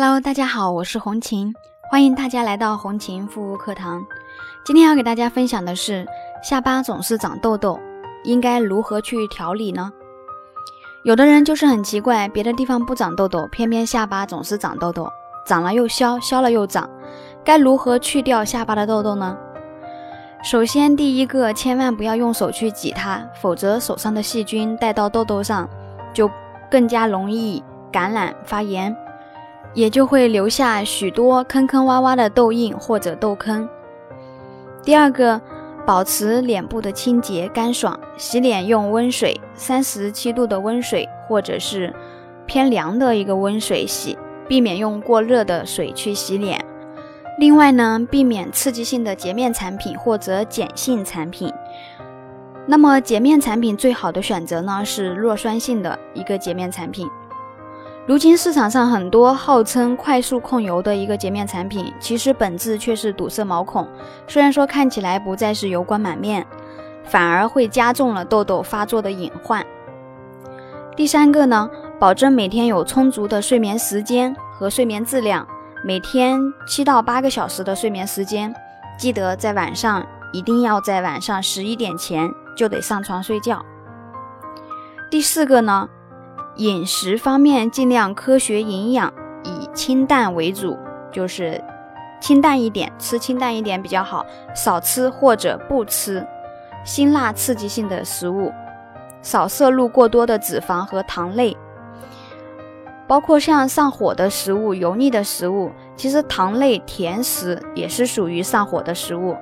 Hello，大家好，我是红琴，欢迎大家来到红琴护肤课堂。今天要给大家分享的是，下巴总是长痘痘，应该如何去调理呢？有的人就是很奇怪，别的地方不长痘痘，偏偏下巴总是长痘痘，长了又消，消了又长，该如何去掉下巴的痘痘呢？首先，第一个，千万不要用手去挤它，否则手上的细菌带到痘痘上，就更加容易感染发炎。也就会留下许多坑坑洼洼的痘印或者痘坑。第二个，保持脸部的清洁干爽，洗脸用温水，三十七度的温水或者是偏凉的一个温水洗，避免用过热的水去洗脸。另外呢，避免刺激性的洁面产品或者碱性产品。那么洁面产品最好的选择呢是弱酸性的一个洁面产品。如今市场上很多号称快速控油的一个洁面产品，其实本质却是堵塞毛孔。虽然说看起来不再是油光满面，反而会加重了痘痘发作的隐患。第三个呢，保证每天有充足的睡眠时间和睡眠质量，每天七到八个小时的睡眠时间，记得在晚上一定要在晚上十一点前就得上床睡觉。第四个呢？饮食方面尽量科学营养，以清淡为主，就是清淡一点，吃清淡一点比较好，少吃或者不吃辛辣刺激性的食物，少摄入过多的脂肪和糖类，包括像上火的食物、油腻的食物，其实糖类、甜食也是属于上火的食物。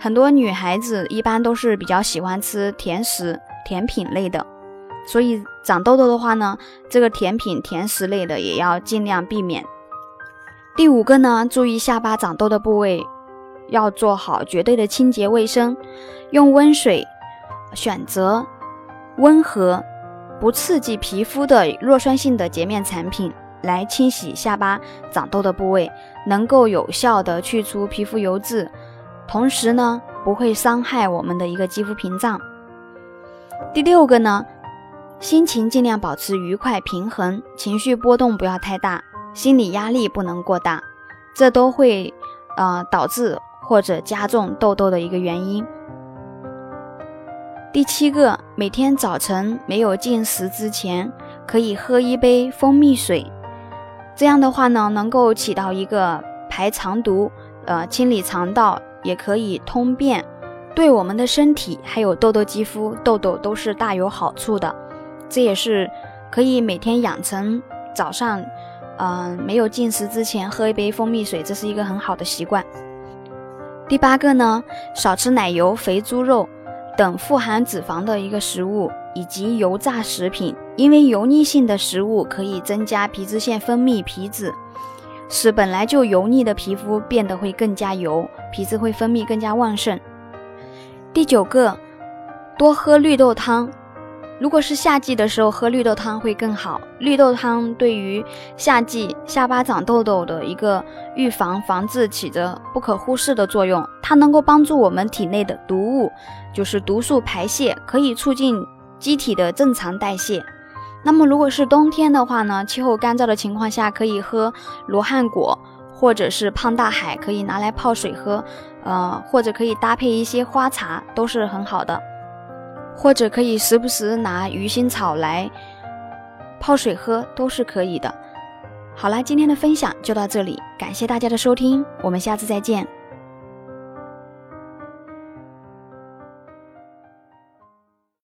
很多女孩子一般都是比较喜欢吃甜食、甜品类的。所以长痘痘的话呢，这个甜品、甜食类的也要尽量避免。第五个呢，注意下巴长痘的部位要做好绝对的清洁卫生，用温水，选择温和、不刺激皮肤的弱酸性的洁面产品来清洗下巴长痘的部位，能够有效的去除皮肤油渍，同时呢，不会伤害我们的一个肌肤屏障。第六个呢。心情尽量保持愉快平衡，情绪波动不要太大，心理压力不能过大，这都会呃导致或者加重痘痘的一个原因。第七个，每天早晨没有进食之前，可以喝一杯蜂蜜水，这样的话呢，能够起到一个排肠毒、呃清理肠道，也可以通便，对我们的身体还有痘痘肌肤、痘痘都是大有好处的。这也是可以每天养成早上，嗯，没有进食之前喝一杯蜂蜜水，这是一个很好的习惯。第八个呢，少吃奶油、肥猪肉等富含脂肪的一个食物，以及油炸食品，因为油腻性的食物可以增加皮脂腺分泌皮脂，使本来就油腻的皮肤变得会更加油，皮脂会分泌更加旺盛。第九个，多喝绿豆汤。如果是夏季的时候喝绿豆汤会更好。绿豆汤对于夏季下巴长痘痘的一个预防防治起着不可忽视的作用。它能够帮助我们体内的毒物，就是毒素排泄，可以促进机体的正常代谢。那么如果是冬天的话呢，气候干燥的情况下，可以喝罗汉果或者是胖大海，可以拿来泡水喝，呃，或者可以搭配一些花茶，都是很好的。或者可以时不时拿鱼腥草来泡水喝，都是可以的。好啦，今天的分享就到这里，感谢大家的收听，我们下次再见。